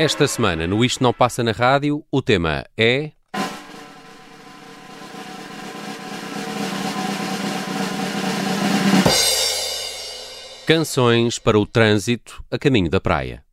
Esta semana, no Isto Não Passa na Rádio, o tema é. Canções para o trânsito a caminho da praia.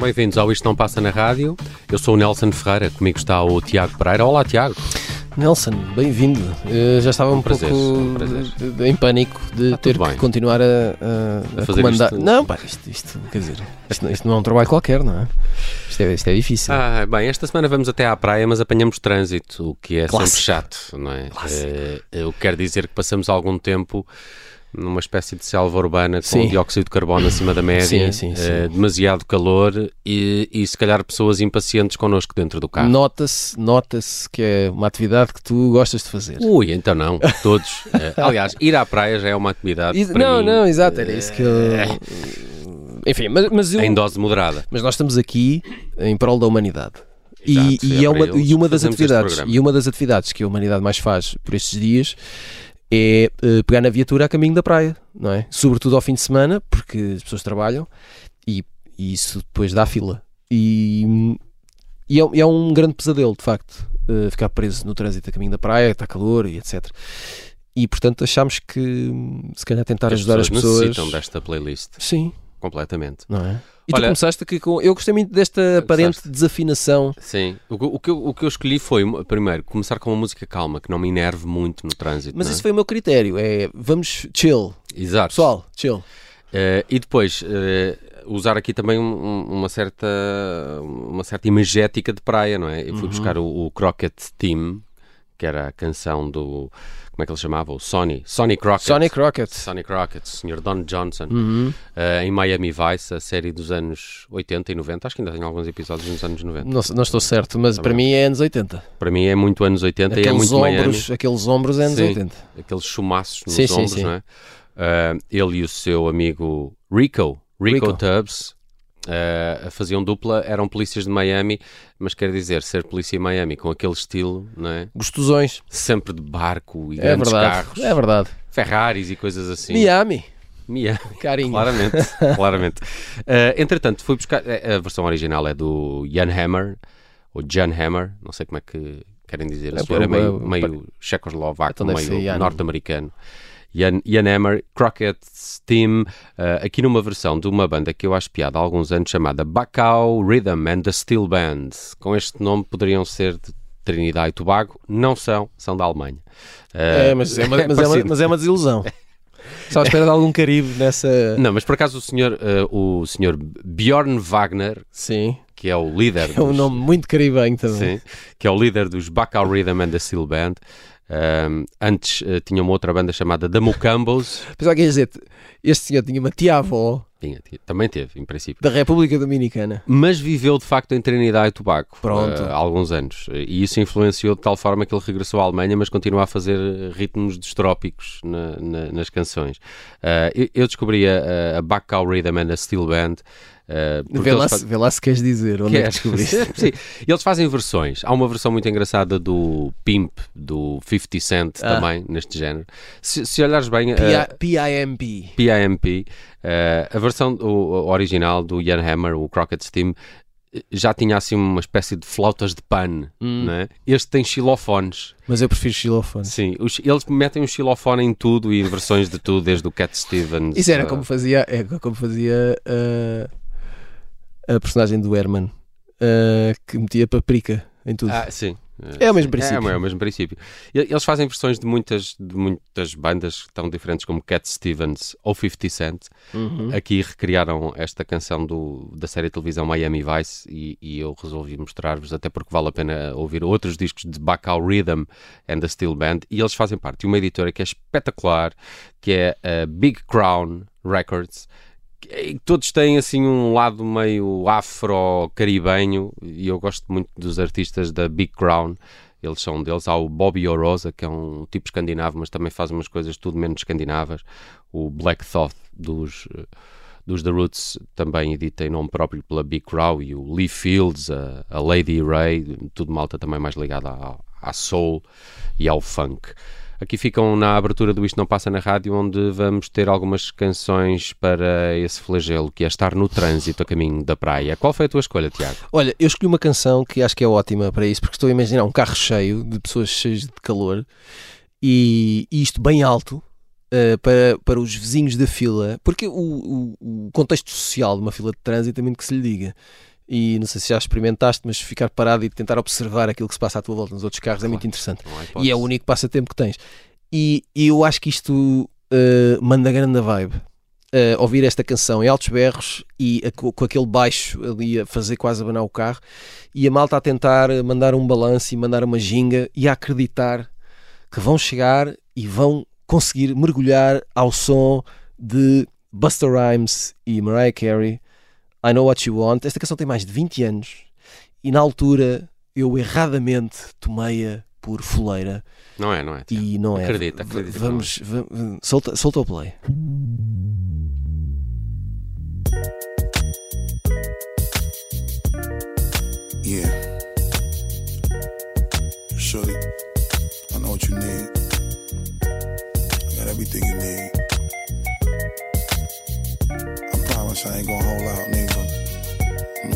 Bem-vindos ao Isto Não Passa na Rádio. Eu sou o Nelson Ferreira, comigo está o Tiago Pereira. Olá, Tiago. Nelson, bem-vindo. já estava um, um prazer, pouco um prazer. em pânico de ter que continuar a, a, a, a comandar. Isto... Não, pá, isto, isto, quer dizer, isto, isto, não é um trabalho qualquer, não é? Isto é, isto é difícil. Ah, bem, esta semana vamos até à praia, mas apanhamos trânsito, o que é Clássico. sempre chato, não é? Uh, eu quero dizer que passamos algum tempo numa espécie de selva urbana com sim. dióxido de carbono acima da média, sim, sim, uh, demasiado calor e, e se calhar pessoas impacientes connosco dentro do carro. Nota-se nota que é uma atividade que tu gostas de fazer. Ui, então não, todos. uh, aliás, ir à praia já é uma atividade. Não, mim, não, exato, era isso que eu. Enfim, mas, mas eu, Em dose moderada. Mas nós estamos aqui em prol da humanidade. Exato, e, e, é uma, e uma das atividades e uma das atividades que a humanidade mais faz por estes dias é uh, pegar na viatura a caminho da praia, não é? Sobretudo ao fim de semana, porque as pessoas trabalham e, e isso depois dá fila. E, E é, é um grande pesadelo, de facto, uh, ficar preso no trânsito a caminho da praia, está calor e etc. E portanto achámos que se calhar tentar as ajudar pessoas as pessoas. necessitam desta playlist. Sim. Completamente. Não é? E Olha, tu começaste aqui com. Eu gostei muito desta aparente começaste. desafinação. Sim. O, o, que eu, o que eu escolhi foi, primeiro, começar com uma música calma, que não me enerve muito no trânsito. Mas é? isso foi o meu critério. É vamos chill. Exato. Pessoal, chill. Uh, e depois. Uh, usar aqui também um, uma certa uma certa imagética de praia, não é? Eu fui uhum. buscar o, o Crockett Team, que era a canção do como é que ele chamava? O Sonny. Sonny Crockett. Sonny Crockett. Sonny Crockett, Sr. Don Johnson. Uhum. Uh, em Miami Vice, a série dos anos 80 e 90. Acho que ainda tem alguns episódios nos anos 90. Não, não estou certo, mas tá para mim é anos 80. Para mim é muito anos 80 aqueles e é muito ombros, Miami. Aqueles ombros é anos sim, 80. Aqueles chumaços nos sim, ombros, sim. não é? Uh, ele e o seu amigo Rico, Rico, Rico. Tubbs, Uh, faziam dupla, eram polícias de Miami, mas quer dizer, ser polícia em Miami com aquele estilo, não é? Gostosões. Sempre de barco e é grandes verdade, carros. É verdade. Ferraris e coisas assim. Miami. Miami. Carinho. Claramente, claramente. Uh, entretanto, fui buscar. Eh, a versão original é do Jan Hammer, ou Jan Hammer, não sei como é que querem dizer. A é, senhora é meio, meio checoslovaco, então meio norte-americano. Ian, Ian Hammer, Crockett's Team, uh, aqui numa versão de uma banda que eu acho piada há alguns anos chamada Bacau Rhythm and the Steel Band. Com este nome poderiam ser de Trinidade e Tobago, não são, são da Alemanha. Uh, é, mas é, uma, mas, é uma, mas é uma desilusão. Só à espera de algum Caribe nessa. Não, mas por acaso o senhor, uh, o senhor Bjorn Wagner, Sim. que é o líder. É um nome muito caribenho também. Sim, que é o líder dos Bacau Rhythm and the Steel Band, um, antes uh, tinha uma outra banda chamada The Mucambos. Pensava que dizer, este senhor tinha uma tia-avó. Tinha, tinha, também teve, em princípio. Da República Dominicana. Mas viveu de facto em Trinidade e Tobago Pronto. Uh, há alguns anos. E isso influenciou de tal forma que ele regressou à Alemanha, mas continua a fazer ritmos distrópicos na, na, nas canções. Uh, eu, eu, descobri a, a Bacau Rhythm and a Steel Band Uh, vê, lá faz... vê lá se queres dizer onde é que descobriste. Sim, eles fazem versões. Há uma versão muito engraçada do Pimp, do 50 Cent ah. também, neste género. Se, se olhares bem... P.I.M.P. Uh, PIMP. Uh, a versão o, original do Ian Hammer, o Crockett Steam, já tinha assim uma espécie de flautas de pano, hum. né? Este tem xilofones. Mas eu prefiro xilofones. Sim, os, eles metem um xilofone em tudo e em versões de tudo, desde o Cat Stevens. Isso era uh... como fazia, é, como fazia uh, a personagem do Herman, uh, que metia paprika em tudo. Ah, sim. É o mesmo princípio. É, é, o mesmo princípio. Eles fazem versões de muitas, de muitas bandas tão diferentes como Cat Stevens ou 50 Cent. Uhum. Aqui recriaram esta canção do, da série de televisão Miami Vice e, e eu resolvi mostrar-vos, até porque vale a pena ouvir outros discos de Bacau Rhythm and the Steel Band. E eles fazem parte de uma editora que é espetacular, que é a Big Crown Records todos têm assim um lado meio afro-caribenho e eu gosto muito dos artistas da Big Crown. Eles são deles. Há o Bobby Orosa, que é um tipo escandinavo, mas também faz umas coisas tudo menos escandinavas. O Black Thoth dos, dos The Roots também edita em nome próprio pela Big Crown. E o Lee Fields, a, a Lady Ray, tudo malta também mais ligada à, à soul e ao funk. Aqui ficam na abertura do Isto Não Passa na Rádio, onde vamos ter algumas canções para esse flagelo, que é estar no trânsito a caminho da praia. Qual foi a tua escolha, Tiago? Olha, eu escolhi uma canção que acho que é ótima para isso, porque estou a imaginar um carro cheio de pessoas cheias de calor e, e isto bem alto. Uh, para, para os vizinhos da fila, porque o, o, o, contexto social de uma fila de trânsito é muito que se lhe diga e não sei se já experimentaste, mas ficar parado e tentar observar aquilo que se passa à tua volta nos outros carros claro, é muito interessante. E é o único passatempo que tens. E, e eu acho que isto uh, manda grande vibe. Uh, ouvir esta canção em altos berros e a, com, com, aquele baixo ali a fazer quase abanar o carro e a malta a tentar mandar um balanço e mandar uma ginga e a acreditar que vão chegar e vão conseguir mergulhar ao som de Buster Rhymes e Mariah Carey I Know What You Want. Esta canção tem mais de 20 anos e na altura eu erradamente tomei-a por fuleira. Não é, não é. E não é. Acredita, acredita. Vamos, vamos solta, solta o play. Yeah. Shorty, I know what you need. I got everything you need. I promise I ain't gonna hold out, nigga.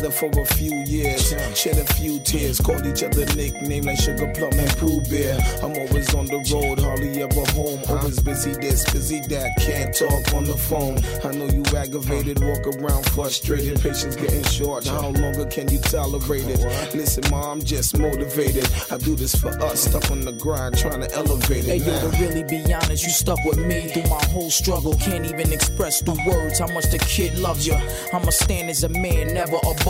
Together for a few years, shed a few tears, called each other nicknames like Sugar Plum and Pooh Bear. I'm always on the road, hardly ever home. Always busy this, busy that, can't talk on the phone. I know you aggravated, walk around frustrated, patience getting short. How longer can you tolerate it? Listen, ma, I'm just motivated. I do this for us, stuck on the grind, trying to elevate it. Hey, yo, to really be honest, you stuck with me through my whole struggle. Can't even express through words how much the kid loves you. I'ma stand as a man, never above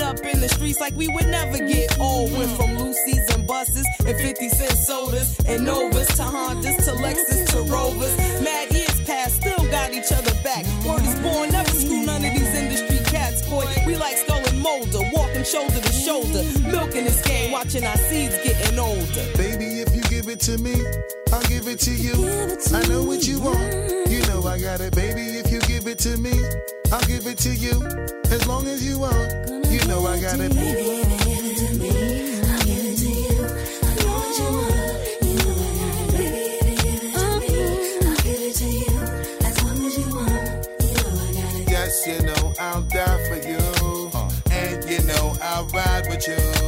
up in the streets like we would never get old. Went from Lucy's and buses and 50 cent sodas and Novas to Hondas to Lexus to Rovers. Mad years past, still got each other back. Word is born, never screw none of these industry cats, boy. We like Skull and Molder, walking shoulder to shoulder, milking this game, watching our seeds getting older. Baby, if you it to me, I'll give it to you. I know what you want. You know I got it, baby. If you give it to me, I'll give it to you. As long as you want, you know I got it. Baby, if you give it to me, I'll give it to you. I know what you want. You know I got it, baby. If you give it to me, I'll give it to you. As long as you want. You know I got it. Yes, you know I'll die for you. And you know I'll ride with you.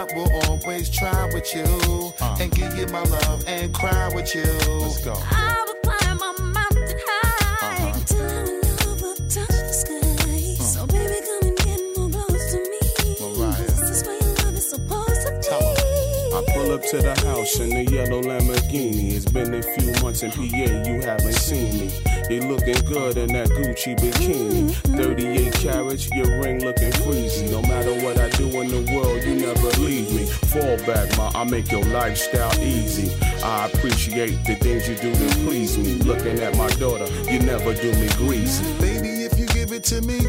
I will always try with you. Uh. And give you my love and cry with you. Let's go. I will climb a mountain high till our love will touch the sky. Hmm. So baby, come and get more close to me. Mariah. This is where your love is supposed to be. I pull up to the house in the yellow Lamborghini. It's been a few months in PA, you haven't seen me. You looking good in that Gucci bikini. Mm-hmm. 38 carats, your ring looking freezing. No matter what I do in the world, you never leave me. Fall back, ma, I make your lifestyle easy. I appreciate the things you do to please me. Looking at my daughter, you never do me greasy. Baby, if you give it to me,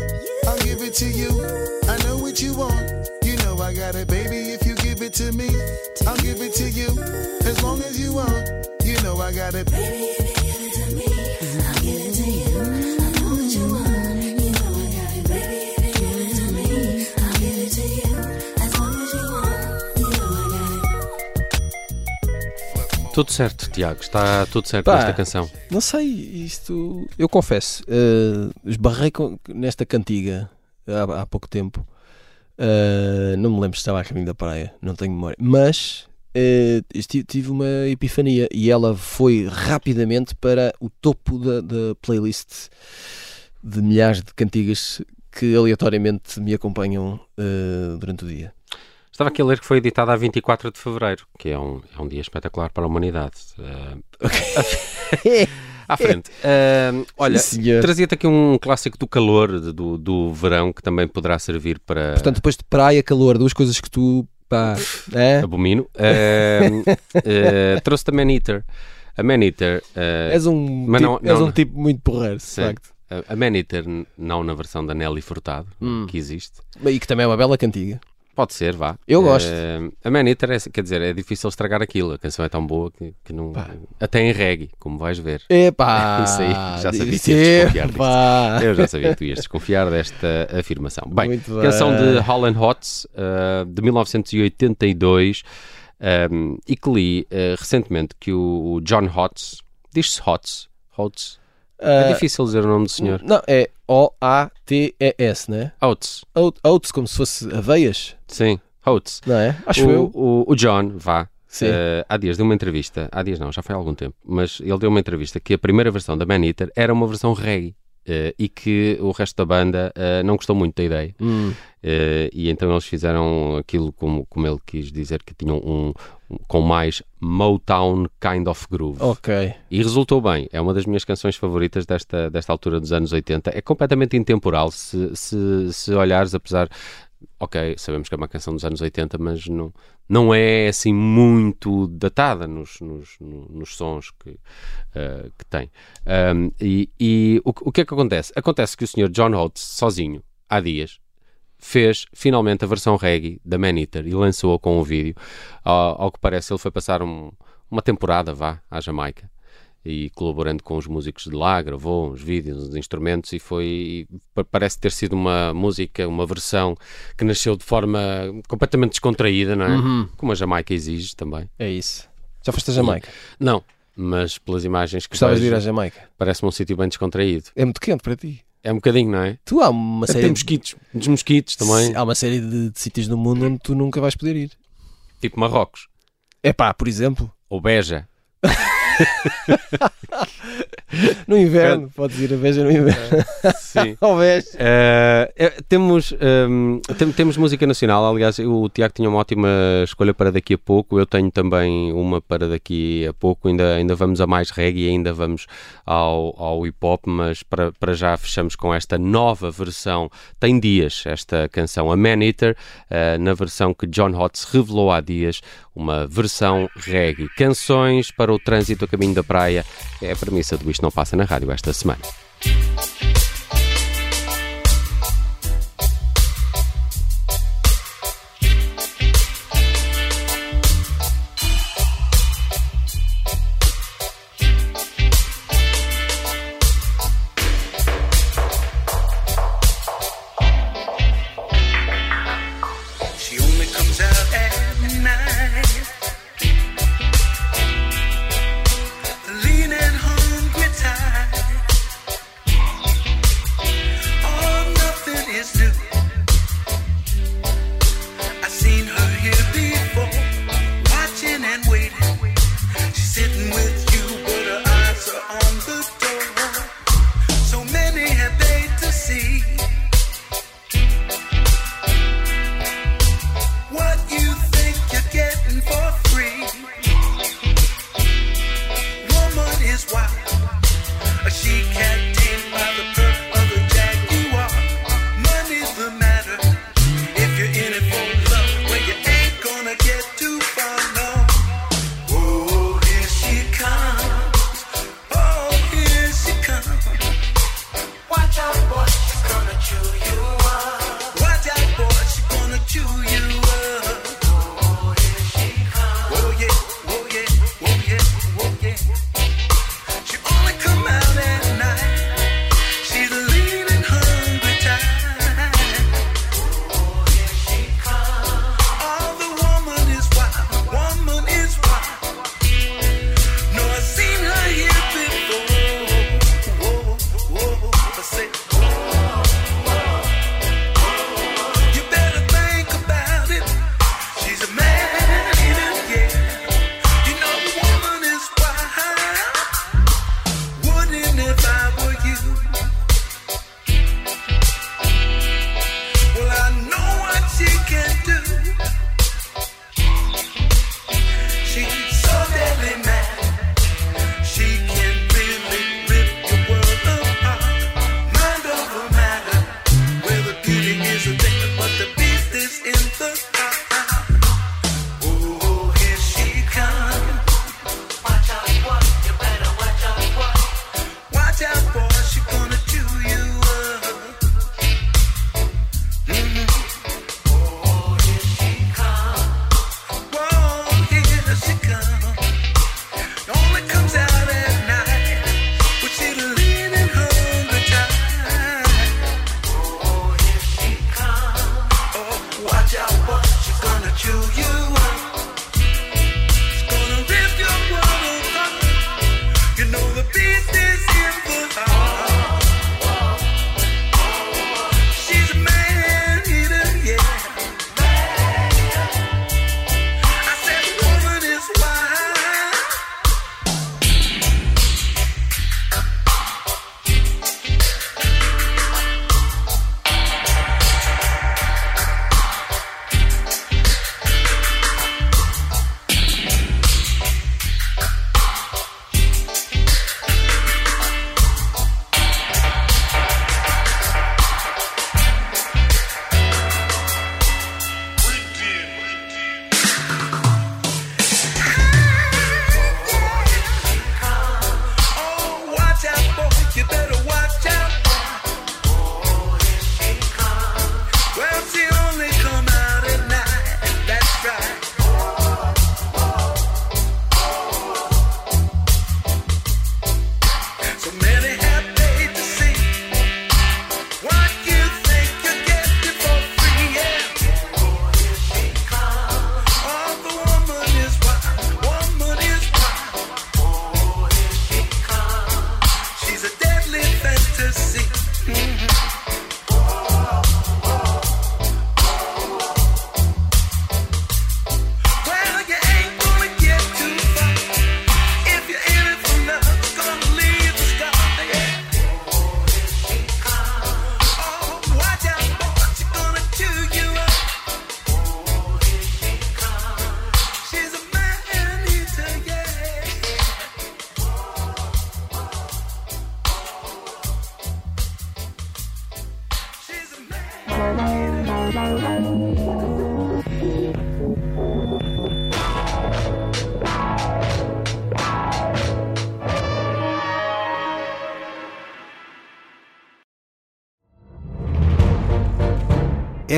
I'll give it to you. I know what you want. You know I got it, baby. If you give it to me, I'll give it to you. As long as you want, you know I got it. Baby, if you give it to me, Tudo certo, Tiago, está tudo certo Pá. nesta canção. Não sei, isto. Eu confesso, eh, esbarrei com- nesta cantiga há, há pouco tempo. Eh, não me lembro se estava a caminho da praia, não tenho memória. Mas esti- tive uma epifania e ela foi rapidamente para o topo da, da playlist de milhares de cantigas que aleatoriamente me acompanham eh, durante o dia. Estava aqui a ler que foi editada a 24 de fevereiro, que é um, é um dia espetacular para a humanidade. Eh, à frente. Eh, olha, trazia-te aqui um clássico do calor, do, do verão, que também poderá servir para. Portanto, depois de praia, calor, duas coisas que tu. Pá, é? Abomino. Eh, eh, Trouxe-te a Man-Eater. A Man-Eater. eh, És um, Mas tipo, não- és não- um tipo muito porreiro, de facto. A- Man-Eater, não na versão da Nelly Furtado, Hum. que existe. E que também é uma bela cantiga. Pode ser, vá. Eu gosto. Uh, a Man Eater, é, quer dizer, é difícil estragar aquilo. A canção é tão boa que, que não. Pá. Até em reggae, como vais ver. Epá! Isso aí, já sabia que ias desconfiar disso. Eu já sabia que tu ias desconfiar desta afirmação. Bem, Muito canção bem. de Holland Hots, uh, de 1982, um, e que li uh, recentemente que o, o John Hotz, diz-se Hotz, Hotz, é uh, difícil dizer o nome do senhor. Não, é O-A-T-E-S, né? Oates. Oates, como se fosse aveias. Sim, Oates. Não é? Acho o, eu. O, o John, vá, Uh, há dias deu uma entrevista, há dias não, já foi há algum tempo, mas ele deu uma entrevista que a primeira versão da Man Eater era uma versão reggae. Uh, e que o resto da banda uh, não gostou muito da ideia. Hum. e então eles fizeram aquilo como, como ele quis dizer, que tinham um, um, com mais Motown kind of groove. Ok. E resultou bem. É uma das minhas canções favoritas desta, desta altura dos anos 80. É completamente intemporal se, se, se olhares, apesar ok, sabemos que é uma canção dos anos 80, mas não, não é assim muito datada nos, nos, nos sons que, uh, que tem. Um, e, e o, o, que é que acontece? Acontece que o senhor John Oates, sozinho, há dias, fez finalmente a versão reggae da Man Eater e lançou-a com um vídeo. Ao, ao, que parece, ele foi passar um, uma temporada, vá, à Jamaica e colaborando com os músicos de lá, gravou uns vídeos, uns instrumentos e foi parece ter sido uma música, uma versão que nasceu de forma completamente descontraída, não é? Uhum. Como a Jamaica exige também. É isso. Já foste a Jamaica? E, não, mas pelas imagens que Gostavas vejo, de ir à Jamaica? Parece-me um sítio bem descontraído. É muito quente para ti. É um bocadinho, não é? Tu há uma série. Tem mosquitos, dos mosquitos também. Há uma série de, de sítios no mundo onde tu nunca vais poder ir. Tipo Marrocos. É pá, por exemplo. Ou Beja. no inverno, podes ir a Veja no inverno. Sim. Ao uh, temos, um, tem, temos música nacional, aliás, o Tiago tinha uma ótima escolha para daqui a pouco, eu tenho também uma para daqui a pouco, ainda, ainda vamos a mais reggae, ainda vamos ao, ao hip hop, mas para, para já fechamos com esta nova versão. Tem dias esta canção, a Man Eater, uh, na versão que John Hotz revelou há dias, uma versão reggae. Canções para o trânsito a caminho da praia é a premissa do Isto Não Passa na Rádio esta semana.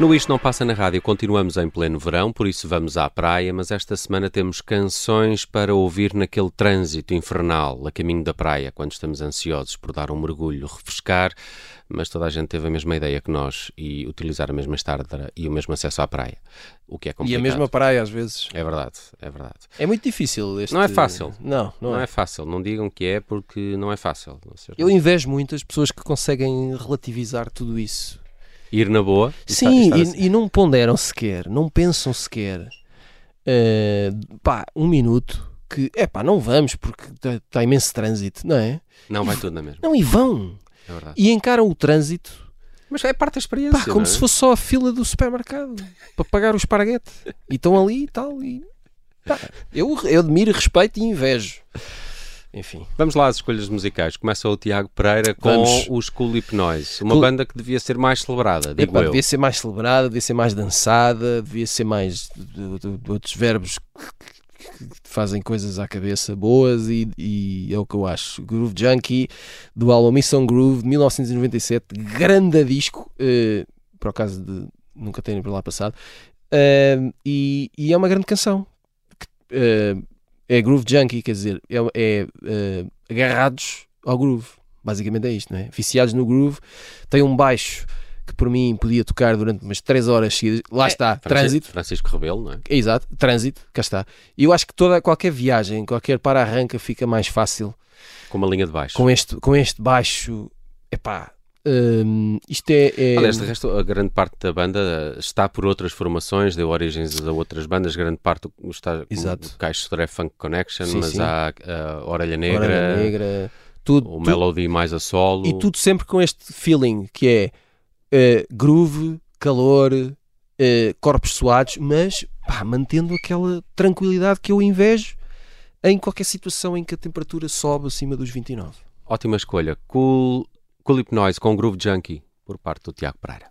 No Isto Não Passa na Rádio continuamos em pleno verão, por isso vamos à praia, mas esta semana temos canções para ouvir naquele trânsito infernal a caminho da praia, quando estamos ansiosos por dar um mergulho, refrescar, mas toda a gente teve a mesma ideia que nós e utilizar a mesma estárdara e o mesmo acesso à praia, o que é complicado. E a mesma praia às vezes. É verdade, é verdade. É muito difícil este... Não é fácil. Não, não, não é. é fácil. Não digam que é porque não é fácil. Eu invejo muito as pessoas que conseguem relativizar tudo isso ir na boa. Sim, e, assim. e, não ponderam sequer, não pensam sequer. Uh, pá, um minuto que, é pá, não vamos porque está tá imenso trânsito, não é? Não, vai tudo na mesma. Não, e vão. É verdade. E encaram o trânsito. Mas é parte da experiência. Pá, como é? se fosse só a fila do supermercado para pagar o esparguete. E estão ali e tal. E, pá, eu, eu admiro, respeito e invejo. Enfim. Vamos lá às escolhas musicais. Começa o Tiago Pereira com Vamos. os Cool Noise, uma Cool... banda que devia ser mais celebrada, digo eu. Devia ser mais celebrada, devia ser mais dançada, devia ser mais de, de, de outros verbos que fazem coisas à cabeça boas e, e, é o que eu acho. Groove Junkie, do álbum Mission Groove, de 1997, grande disco, uh, por acaso de nunca terem por lá passado, uh, e, e, é uma grande canção. Uh, é groove junkie, quer dizer, é, é uh, agarrados ao groove. Basicamente é isto, não é? Viciados no groove. Tem um baixo que por mim podia tocar durante umas 3 horas seguidas. Lá é, está, Francisco, trânsito. Francisco Rebelo, não é? Exato, trânsito, cá está. E eu acho que toda, qualquer viagem, qualquer para-arranca fica mais fácil. Com uma linha de baixo. Com este, com este baixo, epá, Hum, isto é, é... Aliás, de resto, a grande parte da banda está por outras formações, deu origens a outras bandas. Grande parte está Exato. o Caixo Sodré Funk Connection, sim, mas sim. há a Orelha Negra, Orelha Negra tudo, o tudo, Melody mais a solo. E tudo sempre com este feeling que é uh, groove, calor, uh, corpos suados, mas pá, mantendo aquela tranquilidade que eu invejo em qualquer situação em que a temperatura sobe acima dos 29. Ótima escolha. Cool Culip Noise com Groove Junkie, por parte do Tiago Pereira.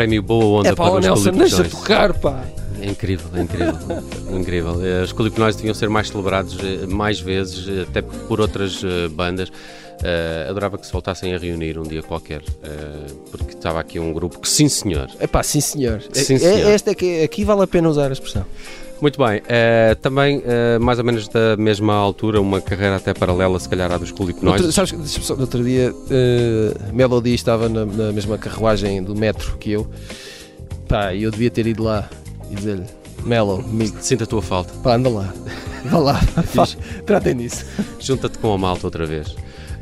Prémio Boa Onda É pá, para o os Nelson, deixa tocar, pá. É incrível, é incrível, incrível. Os Culipnóis deviam ser mais celebrados eh, mais vezes, eh, até por outras eh, bandas. Eh, adorava que se voltassem a reunir um dia qualquer, eh, porque estava aqui um grupo que, sim senhor, É pá, sim senhor. Sim, É- senhor. Esta é que aqui vale a pena usar a expressão. Muito bem, eh, também mais ou menos da mesma altura, uma carreira até paralela, se calhar, à dos No Culipnóis. outro, sabes, no outro dia, Melody estava na, na mesma carruagem do metro que eu. Pá, e eu devia ter ido lá e dizer-lhe: Melo, amigo, Sinta a tua falta. pá, anda lá, vá lá, Fa- tratem disso. Junta-te com a malta outra vez.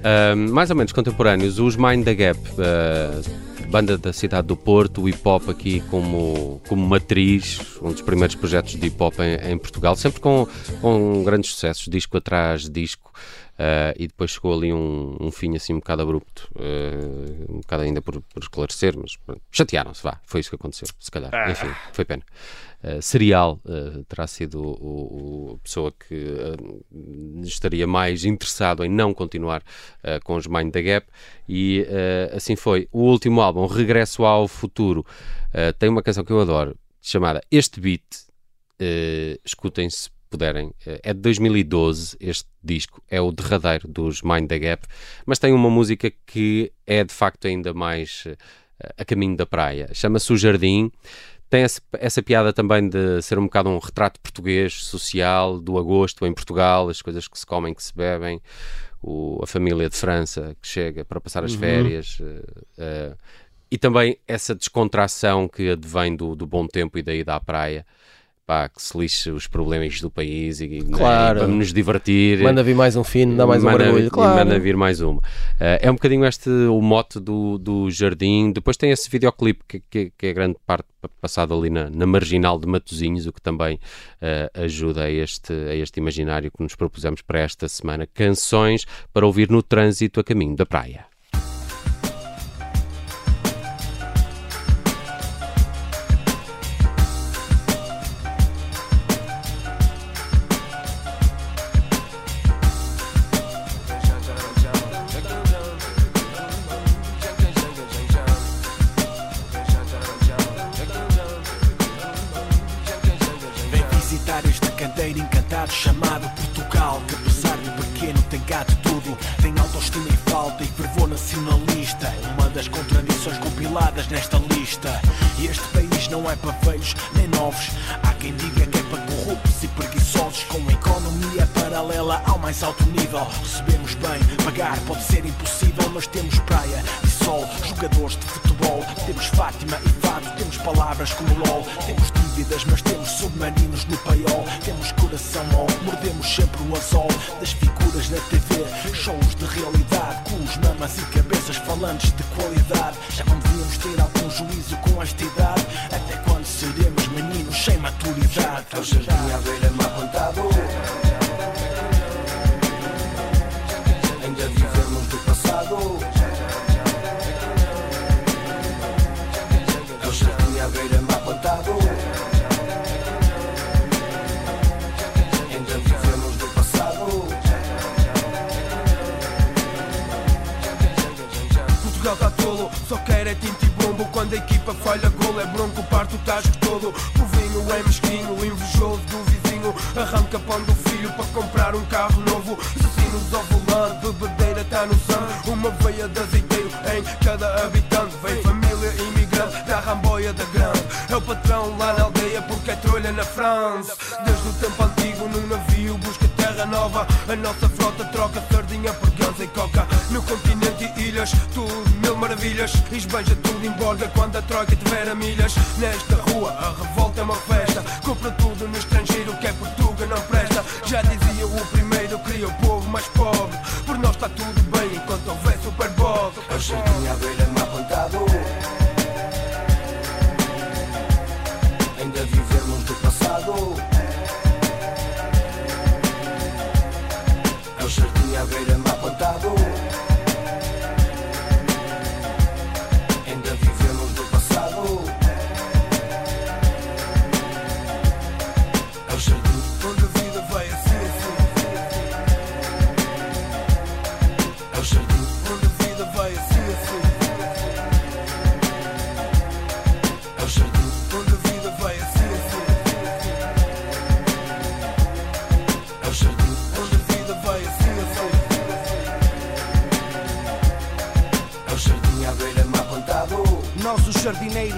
Ahm, mais ou menos contemporâneos, os Mind the Gap, ah, banda da cidade do Porto, o hip hop aqui como, como matriz, um dos primeiros projetos de hip hop em, em Portugal, sempre com, com grandes sucessos, disco atrás disco. Ah, e depois chegou ali um, um fim assim um bocado abrupto, ah, um bocado ainda por, por esclarecer, mas chatearam-se, vá, foi isso que aconteceu, se calhar, enfim, foi pena. Uh, Serial uh, terá sido o, o- a pessoa que uh, estaria mais interessado em não continuar uh, com os Mind the Gap e uh, assim foi. O último álbum, Regresso ao Futuro, uh, tem uma canção que eu adoro chamada Este Beat. Uh, escutem se puderem. Uh, é de 2012 este disco, é o derradeiro dos Mind the Gap, mas tem uma música que é de facto ainda mais uh, a caminho da praia. Chama-se O Jardim tem essa, essa piada também de ser um bocado um retrato português, social, do agosto em Portugal, as coisas que se comem, que se bebem, o- a família de França que chega para passar as Uhum. férias. eh, eh, e também essa descontração que advém do, do bom tempo e da ida à praia. Pá, que se lixe os problemas do país e, né, Claro. vamos nos divertir. Manda vir mais um fino, dá mais um Manda- barulho. e Claro. manda vir mais uma. Eh, é um bocadinho este o mote do, do jardim. Depois tem esse videoclipe que, que, que é grande parte pa- passado ali na, na marginal de Matosinhos, o que também eh, ajuda a este, a este imaginário que nos propusemos para esta semana. Canções para ouvir no trânsito a caminho da praia. Temos palavras como LOL. Temos dívidas, mas temos submarinos no paiol. Temos coração mole, mordemos sempre o anzol das figuras da TV. Shows de realidade, cus, mamas e cabeças falantes de qualidade. Já não devíamos ter algum juízo com esta idade. Até quando seremos meninos sem maturidade? O jardim à beira-mar. É tinta e bombo. Quando a equipa falha gol é bronco, parte o tasco todo. O vinho é mesquinho, invejoso do vizinho. Arranca pão do filho para comprar um carro novo. Assassinos ao volante, bebedeira tá no sangue. Uma veia de azeiteiro em cada habitante. Vem família imigrante da ramboia da grande. É o patrão lá na aldeia porque é trolha na França. Desde o tempo antigo num navio busca terra nova. A nossa frota troca sardinha por ganza e coca. No continente e ilhas, tudo mil maravilhas. Esbanja tudo em borga quando a troika tiver a milhas. Nesta rua a revolta é uma festa. Compra tudo no estrangeiro que é Portugal não presta. Já dizia o primeiro, cria o povo mais pobre. Por nós está tudo bem enquanto houver Super Bowl É o jardim à beira-mar apontado.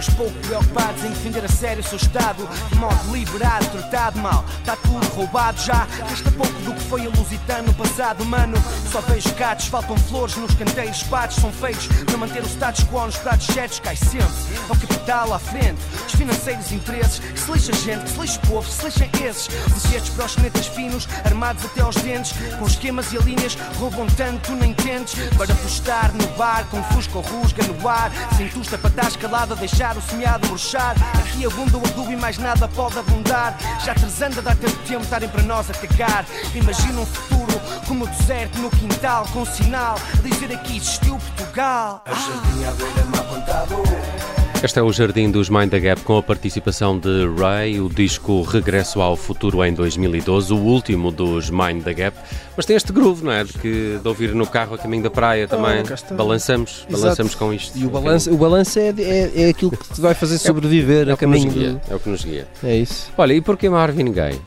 Jardineiros, pouco preocupados em defender a sério o seu estado, de modo liberado, tratado mal, está tudo roubado já. Resta pouco do que foi a no passado, mano. Só vejo gatos, faltam flores nos canteiros, espados são feitos para manter o status quo nos pratos certos, cai sempre. É o capital à frente, os financeiros interesses, que se lixa a gente, que se lixa o povo, que se lixem esses. Licetes para os canetas finos, armados até aos dentes, com esquemas e linhas, roubam tanto, nem tentes. Para postar no bar, com fusca ou rusga no ar, sem tusta para estar escalada, deixar o semeado bruxar. Aqui abunda o adubo e mais nada pode abundar. Já trazendo a dar tanto tempo estarem para nós a cagar. Imagina um futuro como o deserto no quintal, com sinal a dizer aqui existiu Portugal. É o jardim à beira-mar apontado. Este é o Jardim dos Mind the Gap com a participação de Ray, o disco Regresso ao Futuro em 2012, o último dos Mind the Gap. Mas tem este groove, não é? De, que, de ouvir no carro a caminho da praia também. cá está. balançamos, Exato. balançamos com isto. E o balanço, o balanço é, é, é aquilo que te vai fazer sobreviver é a caminho guia, do... É o que nos guia. É isso. Olha, e porquê Marvin Gaye?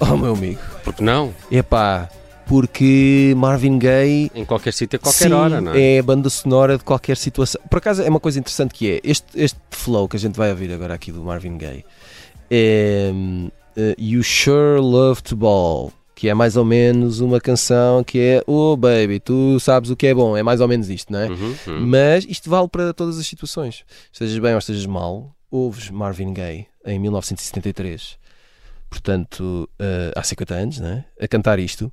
Oh, meu amigo. Porque não? Epá, porque Marvin Gaye... Em qualquer sítio, a qualquer sim, hora, não é? a banda sonora de qualquer situação. Por acaso é uma coisa interessante que é, este, este flow que a gente vai ouvir agora aqui do Marvin Gaye é eh, You Sure Love to Ball, que é mais ou menos uma canção que é Oh baby, tu sabes o que é bom, é mais ou menos isto, não é? Uhum, uhum. Mas isto vale para todas as situações. Estejas bem ou estejas mal, ouves Marvin Gaye em 1973, portanto eh, há 50 anos, não é? a cantar isto,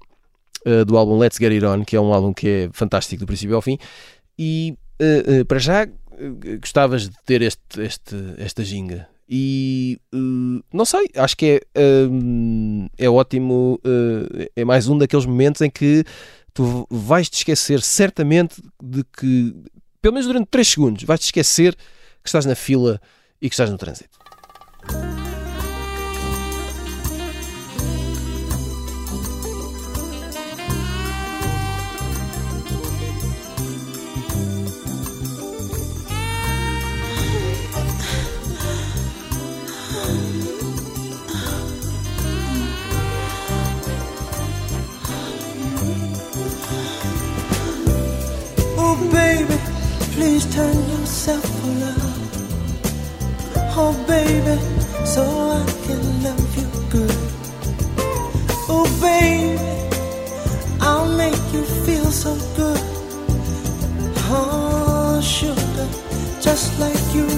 eh, do álbum Let's Get It On, que é um álbum que é fantástico do princípio ao fim, e eh, para já gostavas de ter este, este, esta ginga. E não sei, acho que é, é ótimo, é mais um daqueles momentos em que tu vais te esquecer certamente de que, pelo menos durante 3 segundos, vais te esquecer que estás na fila e que estás no trânsito. Oh, baby, so I can love you good. Oh, baby, I'll make you feel so good. Oh, sugar, just like you.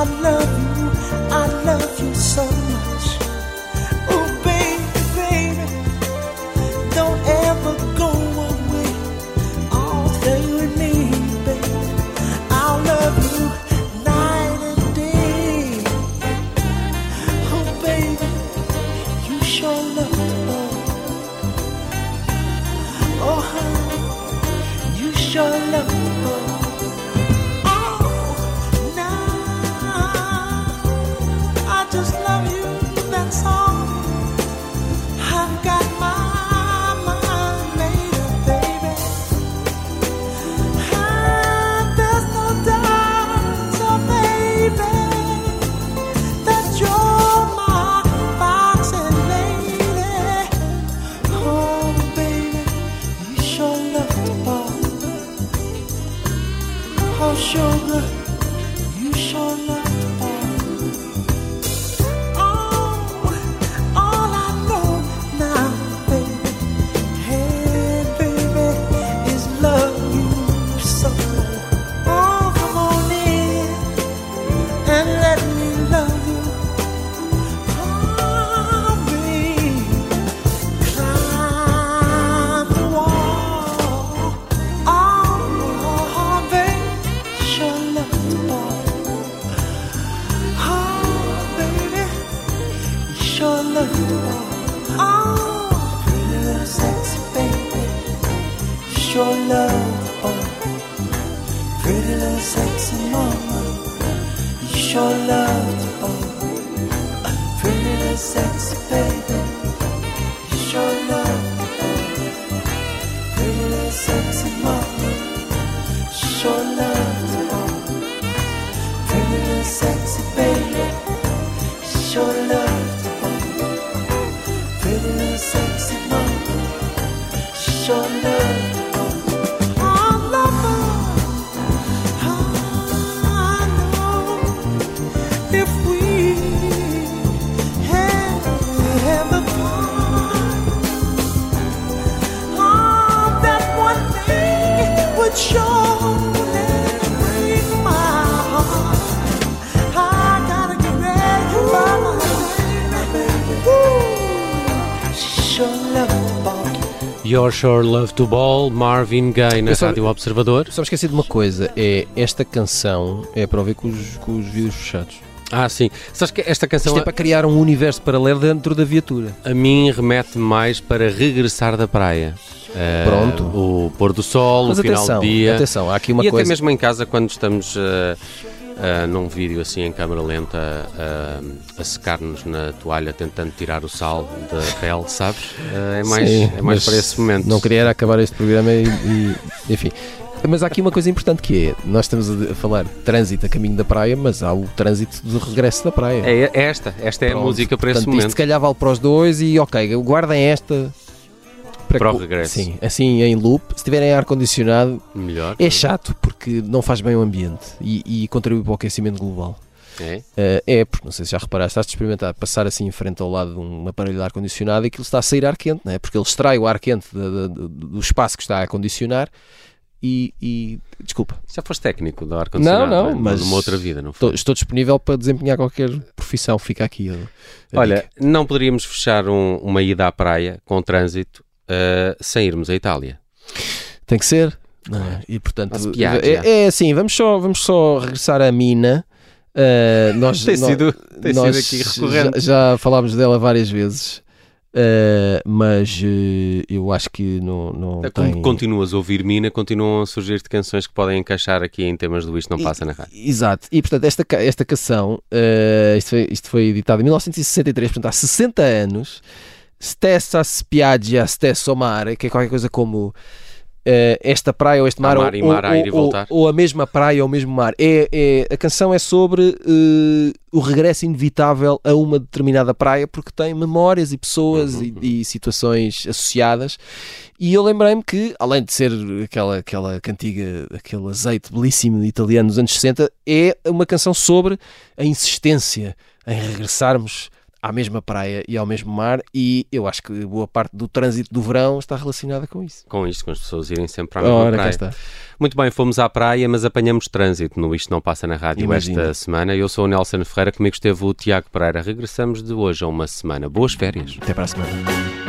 I love you, I love you so much. Oh, baby, baby, don't ever go away. Oh, stay with me, baby. I'll love you night and day. Oh, baby, you sure love boy. Oh, honey, you sure love the sexy mama. You sure love the ball. Pretty sexy baby. Your Sure Love to Ball, Marvin Gaye na só- Rádio Observador. Só me esqueci de uma coisa: é esta canção é para ouvir com os, com os vidros fechados. Ah, sim. Sabes que esta canção Isto é para criar um universo paralelo dentro da viatura. a mim remete mais para regressar da praia. Eh, Pronto. O pôr do sol, Mas o final atenção, do dia. atenção, há aqui uma e coisa- até mesmo em casa, quando estamos eh, eh, num vídeo assim em câmera lenta eh, a secar-nos na toalha, tentando tirar o sal da pele, sabes? Eh, é mais, Sim, é mais para esse momento. Não queria era acabar este programa e, e- enfim. Mas há aqui uma coisa importante que é, nós estamos a falar de trânsito a caminho da praia, mas há o trânsito de regresso da praia. É, é esta, esta é a Pronto, música para esse portanto, Isto momento. se calhar vale para os dois e ok, guardem esta Para o que- regresso. Sim, assim em loop. Se tiverem ar-condicionado, Melhor. é chato porque não faz bem o ambiente e, e contribui para o aquecimento global. É? Eh, é, porque não sei se já reparaste, estás a experimentar passar assim em frente ao lado de um aparelho de ar-condicionado e aquilo está a sair ar quente, não é? porque ele extrai o ar quente da- da- do, do espaço que está a condicionar e, e- desculpa. Já foste técnico do Não, ar-condicionado? não, é? mas Numa outra vida, não foi? estou disponível para desempenhar qualquer profissão, fica aqui. a- a Olha, dica. não poderíamos fechar um- uma ida à praia com trânsito eh, sem irmos à Itália. tem que ser. é? E portanto, é, é assim, vamos só, vamos só regressar à mina. Eh, nós, Tem sido- tem sido nós aqui recorrente. Já, já falámos dela várias vezes, eh, mas eh, eu acho que não, não É Como tem. continuas a ouvir Mina, continuam a surgir-te canções que podem encaixar aqui em temas do Isto Não Passa na Rádio. Exato, e portanto, esta, esta canção, isto, foi, isto foi editado em 1963, portanto, há 60 anos. Stessa spiaggia, stesso mare, que é qualquer coisa como esta praia ou este mar, mar, ou, mar ou, ou, ou, a mesma praia ou o mesmo mar. É, é a canção é sobre uh, o regresso inevitável a uma determinada praia porque tem memórias e pessoas uhum. e, e, situações associadas. E eu lembrei-me que, além de ser aquela, aquela cantiga, aquele azeite belíssimo italiano dos anos 60, é uma canção sobre a insistência em regressarmos à mesma praia e ao mesmo mar e eu acho que boa parte do trânsito do verão está relacionada com isso. Com isto, com as pessoas irem sempre à mesma Ora, praia. Está. Muito bem, fomos à praia, mas apanhamos trânsito no Isto Não Passa na Rádio Imagina. esta semana. Eu sou o Nelson Ferreira, comigo esteve o Tiago Pereira. Regressamos de hoje a uma semana. Boas férias. Até para a semana.